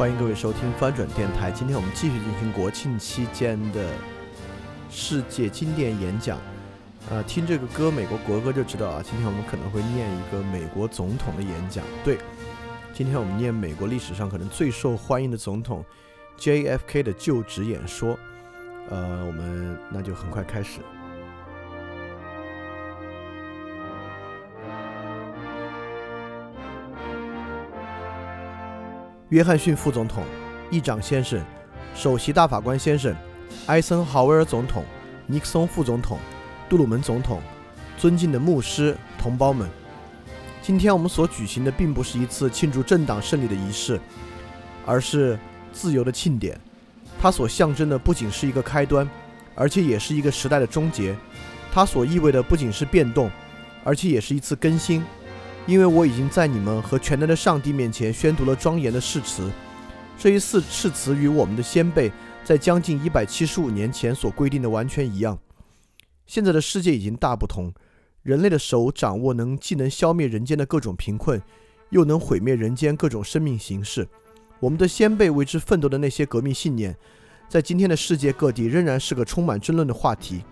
欢迎各位收听翻转电台。今天我们继续进行国庆期间的世界经典演讲。呃，听这个歌《美国国歌》就知道啊，今天我们可能会念一个美国总统的演讲。对，今天我们念美国历史上可能最受欢迎的总统 JFK 的就职演说。呃，我们那就很快开始。约翰逊副总统、议长先生、首席大法官先生、艾森豪威尔总统、尼克松副总统、杜鲁门总统、尊敬的牧师同胞们，今天我们所举行的并不是一次庆祝政党胜利的仪式，而是自由的庆典。它所象征的不仅是一个开端，而且也是一个时代的终结。它所意味的不仅是变动，而且也是一次更新。因为我已经在你们和全能的上帝面前宣读了庄严的誓词，这一次誓词与我们的先辈在将近一百七十五年前所规定的完全一样。现在的世界已经大不同，人类的手掌握能既能消灭人间的各种贫困，又能毁灭人间各种生命形式。我们的先辈为之奋斗的那些革命信念，在今天的世界各地仍然是个充满争论的话题。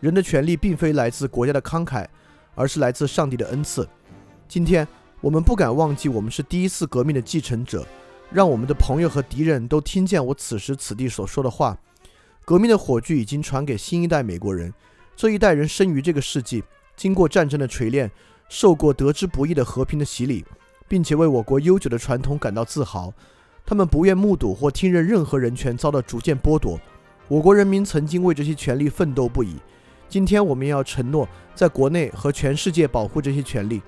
人的权利并非来自国家的慷慨，而是来自上帝的恩赐。今天我们不敢忘记，我们是第一次革命的继承者。让我们的朋友和敌人都听见我此时此地所说的话。革命的火炬已经传给新一代美国人。这一代人生于这个世纪，经过战争的锤炼，受过得之不易的和平的洗礼，并且为我国悠久的传统感到自豪。他们不愿目睹或听任任何人权遭到逐渐剥夺。我国人民曾经为这些权利奋斗不已。今天我们要承诺，在国内和全世界保护这些权利。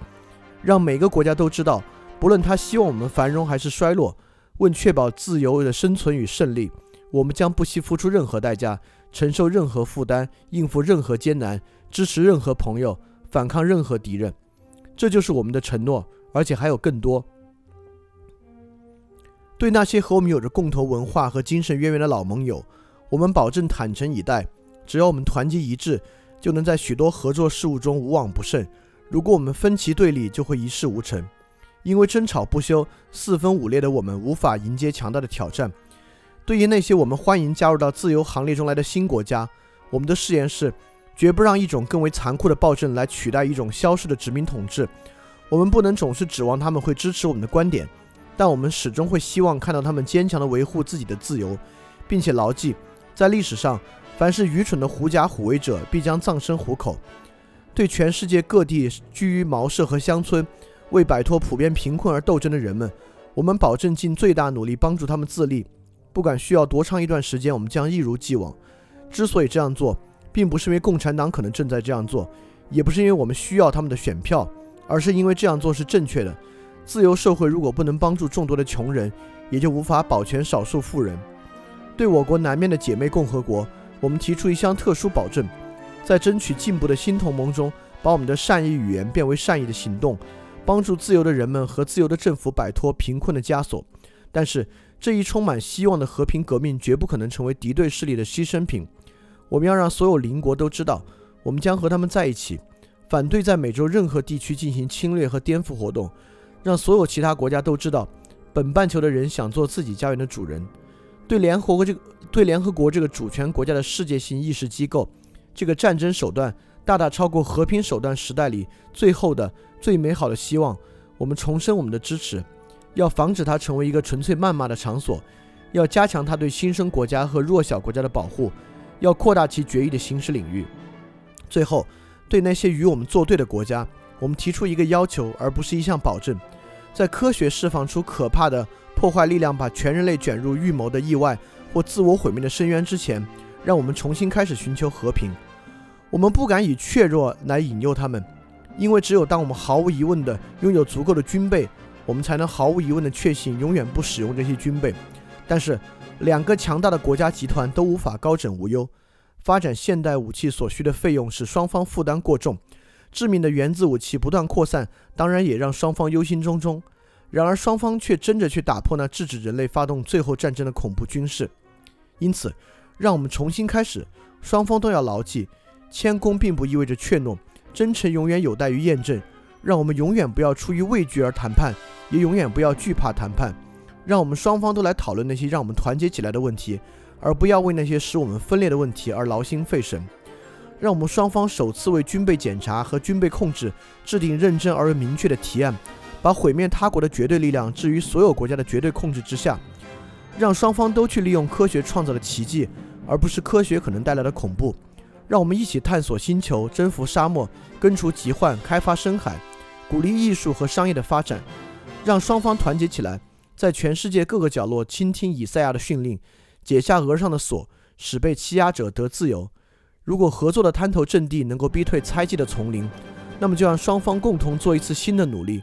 让每个国家都知道，不论他希望我们繁荣还是衰落，为确保自由的生存与胜利，我们将不惜付出任何代价，承受任何负担，应付任何艰难，支持任何朋友，反抗任何敌人。这就是我们的承诺，而且还有更多。对那些和我们有着共同文化和精神渊源的老盟友，我们保证坦诚以待。只要我们团结一致，就能在许多合作事务中无往不胜。如果我们分歧对立，就会一事无成。因为争吵不休、四分五裂的我们，无法迎接强大的挑战。对于那些我们欢迎加入到自由行列中来的新国家，我们的誓言是：绝不让一种更为残酷的暴政来取代一种消失的殖民统治。我们不能总是指望他们会支持我们的观点，但我们始终会希望看到他们坚强地维护自己的自由，并且牢记，在历史上，凡是愚蠢的狐假虎威者，必将葬身虎口。对全世界各地居于茅舍和乡村，为摆脱普遍贫困而斗争的人们，我们保证尽最大努力帮助他们自立。不管需要多长一段时间，我们将一如既往。之所以这样做，并不是因为共产党可能正在这样做，也不是因为我们需要他们的选票，而是因为这样做是正确的。自由社会如果不能帮助众多的穷人，也就无法保全少数富人。对我国南面的姐妹共和国，我们提出一项特殊保证。在争取进步的新同盟中，把我们的善意语言变为善意的行动，帮助自由的人们和自由的政府摆脱贫困的枷锁。但是，这一充满希望的和平革命绝不可能成为敌对势力的牺牲品。我们要让所有邻国都知道，我们将和他们在一起，反对在美洲任何地区进行侵略和颠覆活动。让所有其他国家都知道，本半球的人想做自己家园的主人。对联合国这个对联合国这个主权国家的世界性议事机构。这个战争手段大大超过和平手段时代里最后的最美好的希望。我们重申我们的支持，要防止它成为一个纯粹谩骂的场所，要加强它对新生国家和弱小国家的保护，要扩大其决议的行使领域。最后，对那些与我们作对的国家，我们提出一个要求，而不是一项保证：在科学释放出可怕的破坏力量，把全人类卷入预谋的意外或自我毁灭的深渊之前。让我们重新开始寻求和平。我们不敢以怯弱来引诱他们，因为只有当我们毫无疑问地拥有足够的军备，我们才能毫无疑问地确信永远不使用这些军备。但是，两个强大的国家集团都无法高枕无忧。发展现代武器所需的费用使双方负担过重，致命的原子武器不断扩散，当然也让双方忧心忡忡。然而，双方却争着去打破那制止人类发动最后战争的恐怖军事。因此。让我们重新开始，双方都要牢记，谦恭并不意味着怯懦，真诚永远有待于验证。让我们永远不要出于畏惧而谈判，也永远不要惧怕谈判。让我们双方都来讨论那些让我们团结起来的问题，而不要为那些使我们分裂的问题而劳心费神。让我们双方首次为军备检查和军备控制制定认真而又明确的提案，把毁灭他国的绝对力量置于所有国家的绝对控制之下。让双方都去利用科学创造的奇迹，而不是科学可能带来的恐怖。让我们一起探索星球，征服沙漠，根除疾患，开发深海，鼓励艺术和商业的发展。让双方团结起来，在全世界各个角落倾听以赛亚的训令，解下额上的锁，使被欺压者得自由。如果合作的滩头阵地能够逼退猜忌的丛林，那么就让双方共同做一次新的努力，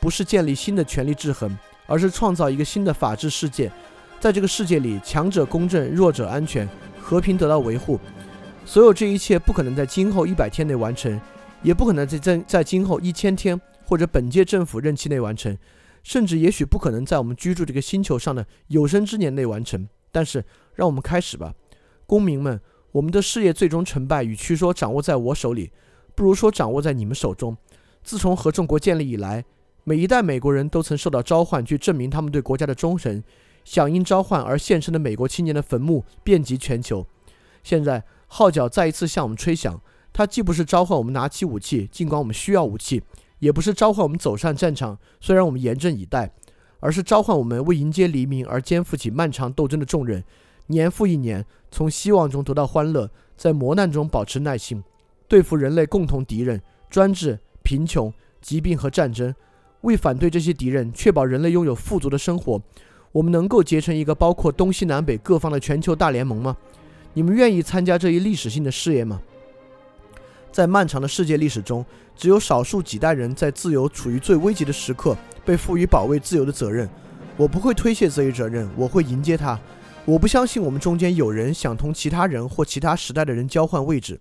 不是建立新的权力制衡，而是创造一个新的法治世界。在这个世界里，强者公正，弱者安全，和平得到维护。所有这一切不可能在今后一百天内完成，也不可能在在在今后一千天或者本届政府任期内完成，甚至也许不可能在我们居住这个星球上的有生之年内完成。但是，让我们开始吧，公民们。我们的事业最终成败，与其说掌握在我手里，不如说掌握在你们手中。自从合众国建立以来，每一代美国人都曾受到召唤，去证明他们对国家的忠诚。响应召唤而献身的美国青年的坟墓遍及全球。现在号角再一次向我们吹响，它既不是召唤我们拿起武器，尽管我们需要武器；也不是召唤我们走上战场，虽然我们严阵以待，而是召唤我们为迎接黎明而肩负起漫长斗争的重任。年复一年，从希望中得到欢乐，在磨难中保持耐心，对付人类共同敌人——专制、贫穷、疾病和战争。为反对这些敌人，确保人类拥有富足的生活，我们能够结成一个包括东西南北各方的全球大联盟吗？你们愿意参加这一历史性的事业吗？在漫长的世界历史中，只有少数几代人在自由处于最危急的时刻被赋予保卫自由的责任。我不会推卸这一责任，我会迎接它。我不相信我们中间有人想同其他人或其他时代的人交换位置。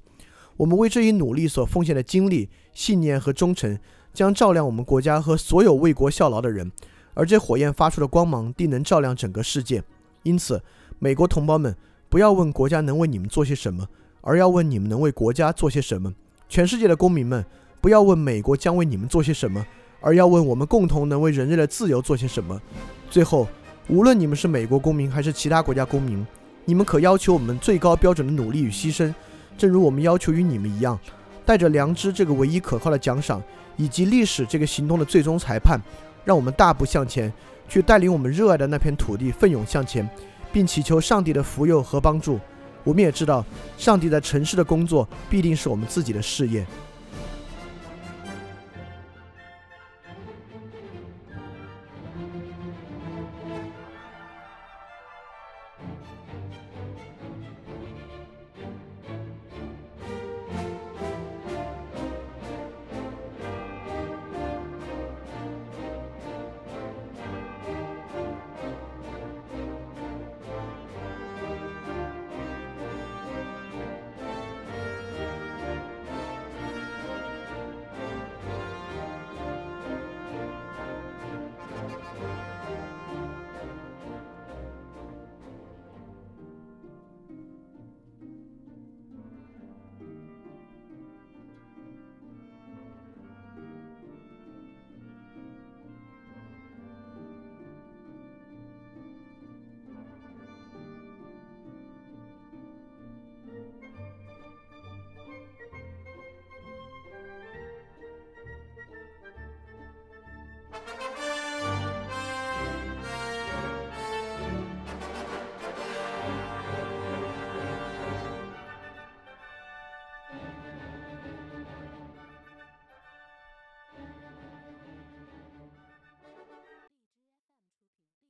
我们为这一努力所奉献的精力、信念和忠诚，将照亮我们国家和所有为国效劳的人，而这火焰发出的光芒定能照亮整个世界。因此，美国同胞们，不要问国家能为你们做些什么，而要问你们能为国家做些什么。全世界的公民们，不要问美国将为你们做些什么，而要问我们共同能为人类的自由做些什么。最后。无论你们是美国公民还是其他国家公民，你们可要求我们最高标准的努力与牺牲，正如我们要求与你们一样，带着良知这个唯一可靠的奖赏，以及历史这个行动的最终裁判，让我们大步向前，去带领我们热爱的那片土地奋勇向前，并祈求上帝的福佑和帮助。我们也知道，上帝在城市的工作必定是我们自己的事业。